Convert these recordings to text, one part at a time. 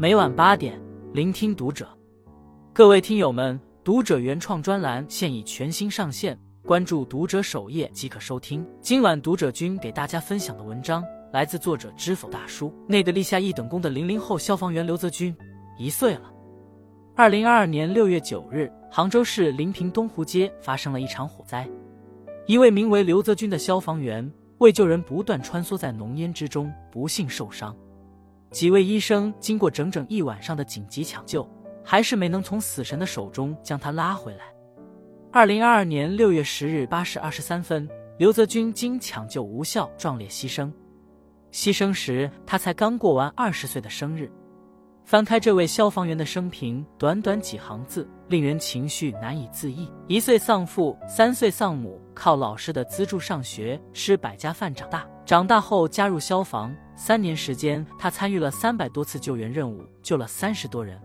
每晚八点，聆听读者。各位听友们，读者原创专栏现已全新上线，关注读者首页即可收听。今晚读者君给大家分享的文章来自作者知否大叔。内地立下一等功的零零后消防员刘泽军一岁了。二零二二年六月九日，杭州市临平东湖街发生了一场火灾，一位名为刘泽军的消防员。为救人，不断穿梭在浓烟之中，不幸受伤。几位医生经过整整一晚上的紧急抢救，还是没能从死神的手中将他拉回来。二零二二年六月十日八时二十三分，刘泽军经抢救无效，壮烈牺牲。牺牲时，他才刚过完二十岁的生日。翻开这位消防员的生平，短短几行字，令人情绪难以自抑。一岁丧父，三岁丧母，靠老师的资助上学，吃百家饭长大。长大后加入消防，三年时间，他参与了三百多次救援任务，救了三十多人。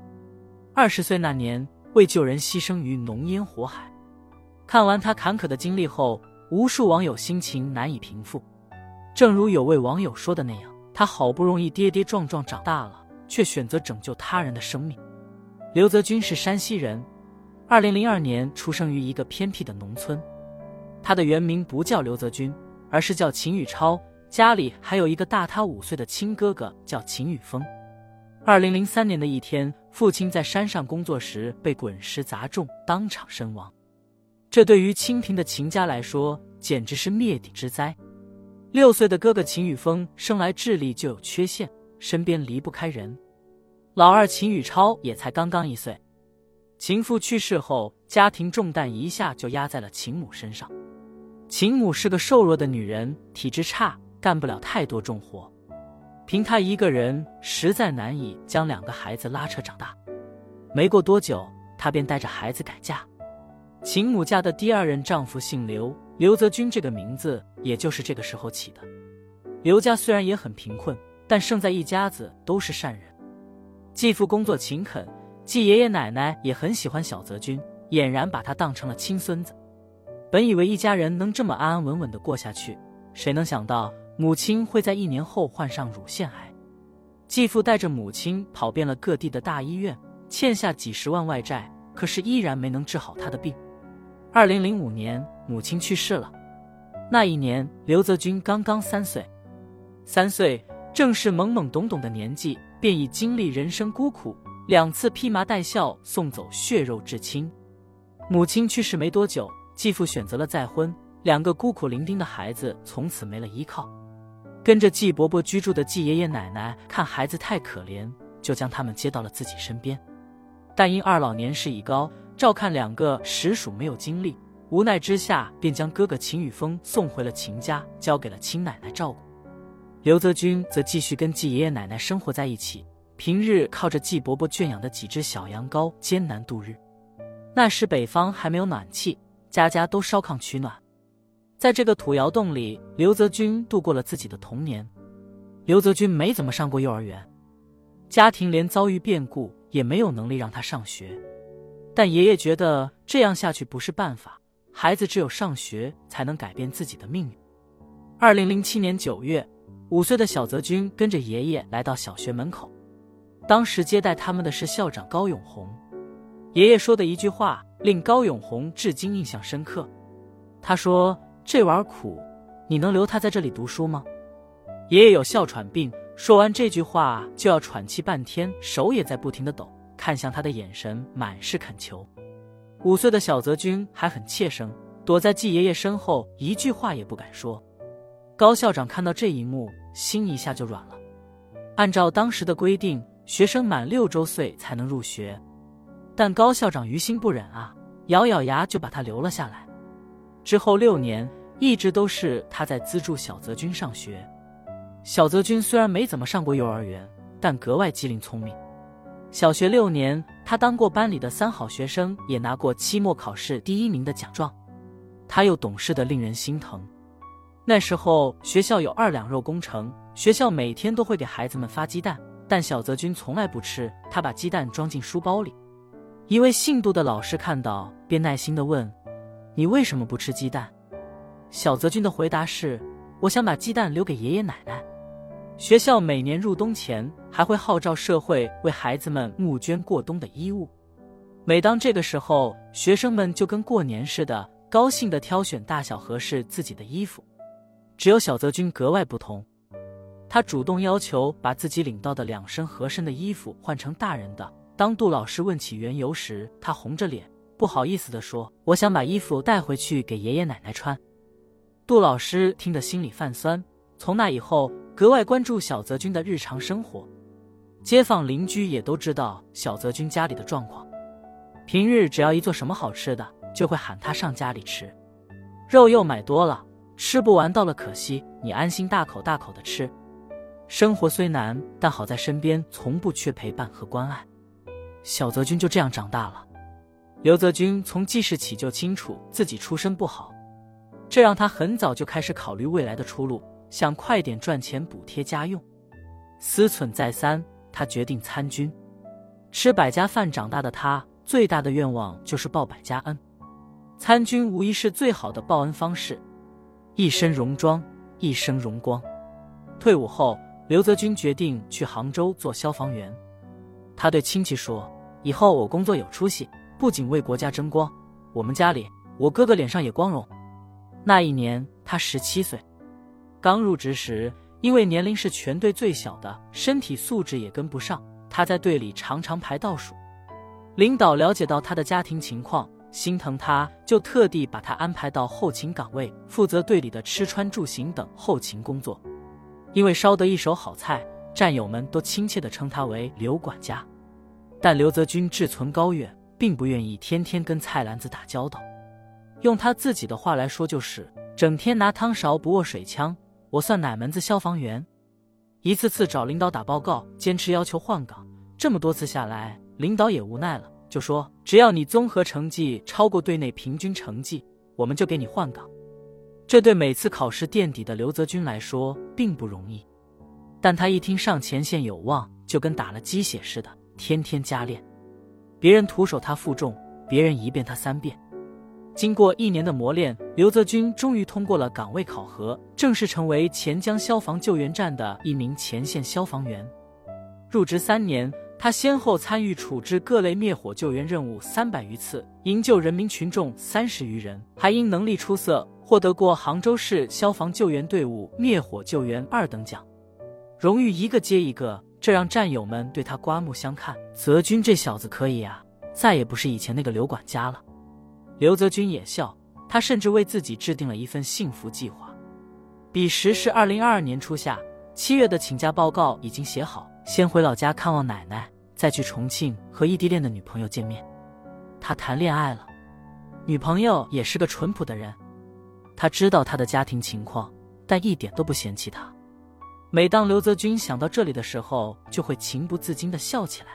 二十岁那年，为救人牺牲于浓烟火海。看完他坎坷的经历后，无数网友心情难以平复。正如有位网友说的那样，他好不容易跌跌撞撞长大了。却选择拯救他人的生命。刘泽军是山西人，二零零二年出生于一个偏僻的农村。他的原名不叫刘泽军，而是叫秦宇超。家里还有一个大他五岁的亲哥哥，叫秦宇峰。二零零三年的一天，父亲在山上工作时被滚石砸中，当场身亡。这对于清贫的秦家来说，简直是灭顶之灾。六岁的哥哥秦宇峰生来智力就有缺陷，身边离不开人。老二秦宇超也才刚刚一岁，秦父去世后，家庭重担一下就压在了秦母身上。秦母是个瘦弱的女人，体质差，干不了太多重活，凭他一个人，实在难以将两个孩子拉扯长大。没过多久，他便带着孩子改嫁。秦母家的第二任丈夫姓刘，刘泽军这个名字也就是这个时候起的。刘家虽然也很贫困，但胜在一家子都是善人。继父工作勤恳，继爷爷奶奶也很喜欢小泽君，俨然把他当成了亲孙子。本以为一家人能这么安安稳稳的过下去，谁能想到母亲会在一年后患上乳腺癌。继父带着母亲跑遍了各地的大医院，欠下几十万外债，可是依然没能治好他的病。二零零五年，母亲去世了。那一年，刘泽军刚刚三岁，三岁正是懵懵懂懂的年纪。便已经历人生孤苦，两次披麻戴孝送走血肉至亲。母亲去世没多久，继父选择了再婚，两个孤苦伶仃的孩子从此没了依靠。跟着季伯伯居住的季爷爷奶奶看孩子太可怜，就将他们接到了自己身边。但因二老年事已高，照看两个实属没有精力，无奈之下便将哥哥秦宇峰送回了秦家，交给了亲奶奶照顾。刘泽军则继续跟季爷爷奶奶生活在一起，平日靠着季伯伯圈养的几只小羊羔艰难度日。那时北方还没有暖气，家家都烧炕取暖。在这个土窑洞里，刘泽军度过了自己的童年。刘泽军没怎么上过幼儿园，家庭连遭遇变故也没有能力让他上学。但爷爷觉得这样下去不是办法，孩子只有上学才能改变自己的命运。二零零七年九月。五岁的小泽军跟着爷爷来到小学门口，当时接待他们的是校长高永红。爷爷说的一句话令高永红至今印象深刻。他说：“这玩意儿苦，你能留他在这里读书吗？”爷爷有哮喘病，说完这句话就要喘气半天，手也在不停的抖，看向他的眼神满是恳求。五岁的小泽君还很怯生，躲在季爷爷身后，一句话也不敢说。高校长看到这一幕。心一下就软了。按照当时的规定，学生满六周岁才能入学，但高校长于心不忍啊，咬咬牙就把他留了下来。之后六年，一直都是他在资助小泽君上学。小泽君虽然没怎么上过幼儿园，但格外机灵聪明。小学六年，他当过班里的三好学生，也拿过期末考试第一名的奖状。他又懂事的令人心疼。那时候学校有二两肉工程，学校每天都会给孩子们发鸡蛋，但小泽君从来不吃，他把鸡蛋装进书包里。一位姓杜的老师看到，便耐心的问：“你为什么不吃鸡蛋？”小泽君的回答是：“我想把鸡蛋留给爷爷奶奶。”学校每年入冬前还会号召社会为孩子们募捐过冬的衣物。每当这个时候，学生们就跟过年似的，高兴地挑选大小合适自己的衣服。只有小泽君格外不同，他主动要求把自己领到的两身合身的衣服换成大人的。当杜老师问起缘由时，他红着脸，不好意思地说：“我想把衣服带回去给爷爷奶奶穿。”杜老师听得心里泛酸。从那以后，格外关注小泽君的日常生活。街坊邻居也都知道小泽君家里的状况。平日只要一做什么好吃的，就会喊他上家里吃。肉又买多了，吃不完倒了可惜，你安心大口大口的吃。生活虽难，但好在身边从不缺陪伴和关爱。小泽君就这样长大了。刘泽君从记事起就清楚自己出身不好，这让他很早就开始考虑未来的出路。想快点赚钱补贴家用，思忖再三，他决定参军。吃百家饭长大的他，最大的愿望就是报百家恩。参军无疑是最好的报恩方式。一身戎装，一生荣光。退伍后，刘泽军决定去杭州做消防员。他对亲戚说：“以后我工作有出息，不仅为国家争光，我们家里我哥哥脸上也光荣。”那一年，他十七岁。刚入职时，因为年龄是全队最小的，身体素质也跟不上，他在队里常常排倒数。领导了解到他的家庭情况，心疼他，就特地把他安排到后勤岗位，负责队里的吃穿住行等后勤工作。因为烧得一手好菜，战友们都亲切地称他为刘管家。但刘泽军志存高远，并不愿意天天跟菜篮子打交道。用他自己的话来说，就是整天拿汤勺不握水枪。我算哪门子消防员？一次次找领导打报告，坚持要求换岗，这么多次下来，领导也无奈了，就说只要你综合成绩超过队内平均成绩，我们就给你换岗。这对每次考试垫底的刘泽军来说并不容易，但他一听上前线有望，就跟打了鸡血似的，天天加练。别人徒手他负重，别人一遍他三遍。经过一年的磨练，刘泽军终于通过了岗位考核，正式成为钱江消防救援站的一名前线消防员。入职三年，他先后参与处置各类灭火救援任务三百余次，营救人民群众三十余人，还因能力出色获得过杭州市消防救援队伍灭火救援二等奖。荣誉一个接一个，这让战友们对他刮目相看。泽军这小子可以啊，再也不是以前那个刘管家了。刘泽军也笑，他甚至为自己制定了一份幸福计划。彼时是二零二二年初夏，七月的请假报告已经写好，先回老家看望奶奶，再去重庆和异地恋的女朋友见面。他谈恋爱了，女朋友也是个淳朴的人。他知道他的家庭情况，但一点都不嫌弃他。每当刘泽军想到这里的时候，就会情不自禁地笑起来。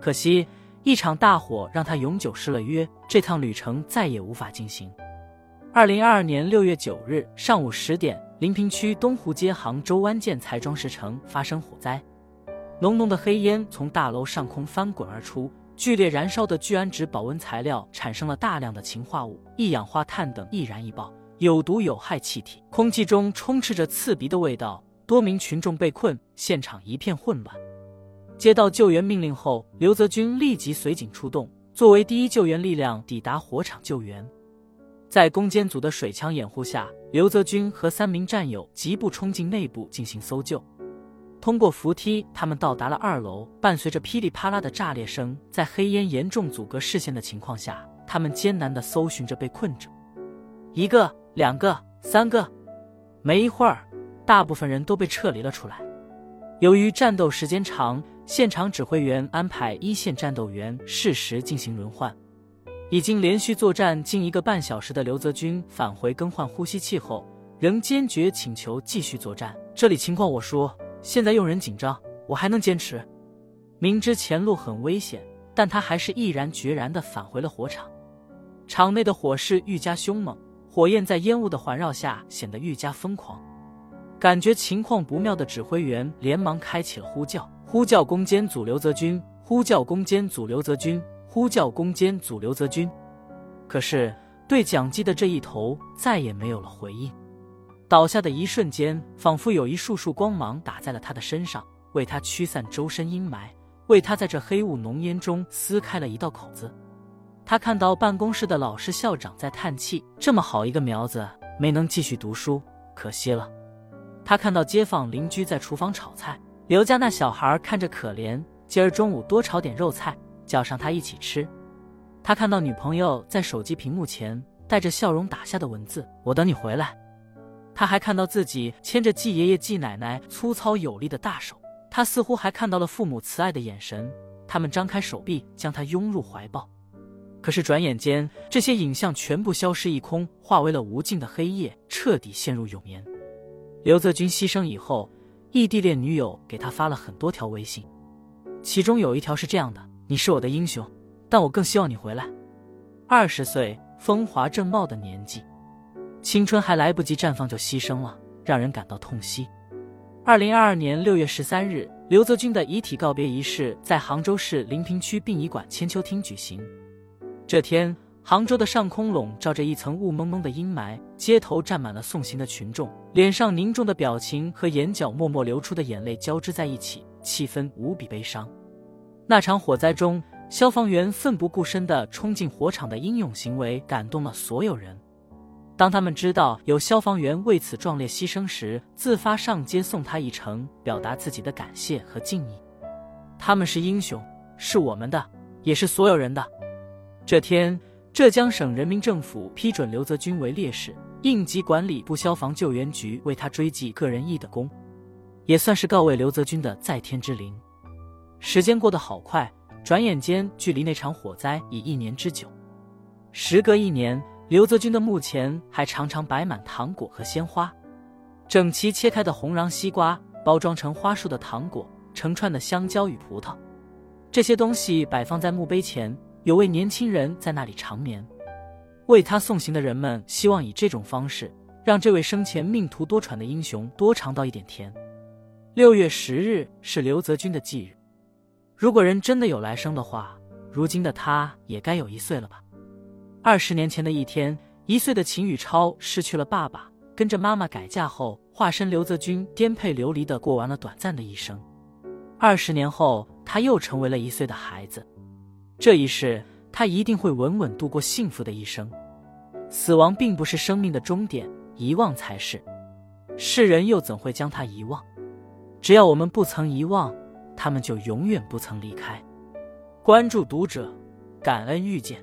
可惜。一场大火让他永久失了约，这趟旅程再也无法进行。二零二二年六月九日上午十点，临平区东湖街杭州湾建材装饰城发生火灾，浓浓的黑烟从大楼上空翻滚而出，剧烈燃烧的聚氨酯保温材料产生了大量的氰化物、一氧化碳等易燃易爆、有毒有害气体，空气中充斥着刺鼻的味道，多名群众被困，现场一片混乱。接到救援命令后，刘泽军立即随警出动，作为第一救援力量抵达火场救援。在攻坚组的水枪掩护下，刘泽军和三名战友急步冲进内部进行搜救。通过扶梯，他们到达了二楼。伴随着噼里啪啦的炸裂声，在黑烟严重阻隔视线的情况下，他们艰难地搜寻着被困者。一个、两个、三个，没一会儿，大部分人都被撤离了出来。由于战斗时间长，现场指挥员安排一线战斗员适时进行轮换。已经连续作战近一个半小时的刘泽军返回更换呼吸器后，仍坚决请求继续作战。这里情况我说，现在用人紧张，我还能坚持。明知前路很危险，但他还是毅然决然地返回了火场。场内的火势愈加凶猛，火焰在烟雾的环绕下显得愈加疯狂。感觉情况不妙的指挥员连忙开启了呼叫。呼叫攻坚组刘泽军，呼叫攻坚组刘泽军，呼叫攻坚组刘泽军。可是对讲机的这一头再也没有了回应。倒下的一瞬间，仿佛有一束束光芒打在了他的身上，为他驱散周身阴霾，为他在这黑雾浓烟中撕开了一道口子。他看到办公室的老师校长在叹气：“这么好一个苗子，没能继续读书，可惜了。”他看到街坊邻居在厨房炒菜，刘家那小孩看着可怜，今儿中午多炒点肉菜，叫上他一起吃。他看到女朋友在手机屏幕前带着笑容打下的文字：“我等你回来。”他还看到自己牵着季爷爷、季奶奶粗糙有力的大手，他似乎还看到了父母慈爱的眼神，他们张开手臂将他拥入怀抱。可是转眼间，这些影像全部消失一空，化为了无尽的黑夜，彻底陷入永眠。刘泽军牺牲以后，异地恋女友给他发了很多条微信，其中有一条是这样的：“你是我的英雄，但我更希望你回来。”二十岁风华正茂的年纪。青春还来不及绽放就牺牲了，让人感到痛惜。二零二二年六月十三日，刘泽军的遗体告别仪式在杭州市临平区殡仪馆千秋厅举行。这天，杭州的上空笼罩着一层雾蒙蒙的阴霾，街头站满了送行的群众，脸上凝重的表情和眼角默默流出的眼泪交织在一起，气氛无比悲伤。那场火灾中，消防员奋不顾身地冲进火场的英勇行为，感动了所有人。当他们知道有消防员为此壮烈牺牲时，自发上街送他一程，表达自己的感谢和敬意。他们是英雄，是我们的，也是所有人的。这天，浙江省人民政府批准刘泽军为烈士，应急管理部消防救援局为他追记个人义的功，也算是告慰刘泽军的在天之灵。时间过得好快，转眼间距离那场火灾已一年之久。时隔一年。刘泽军的墓前还常常摆满糖果和鲜花，整齐切开的红瓤西瓜，包装成花束的糖果，成串的香蕉与葡萄，这些东西摆放在墓碑前，有位年轻人在那里长眠。为他送行的人们希望以这种方式，让这位生前命途多舛的英雄多尝到一点甜。六月十日是刘泽军的忌日，如果人真的有来生的话，如今的他也该有一岁了吧。二十年前的一天，一岁的秦宇超失去了爸爸，跟着妈妈改嫁后，化身刘泽军，颠沛流离的过完了短暂的一生。二十年后，他又成为了一岁的孩子。这一世，他一定会稳稳度过幸福的一生。死亡并不是生命的终点，遗忘才是。世人又怎会将他遗忘？只要我们不曾遗忘，他们就永远不曾离开。关注读者，感恩遇见。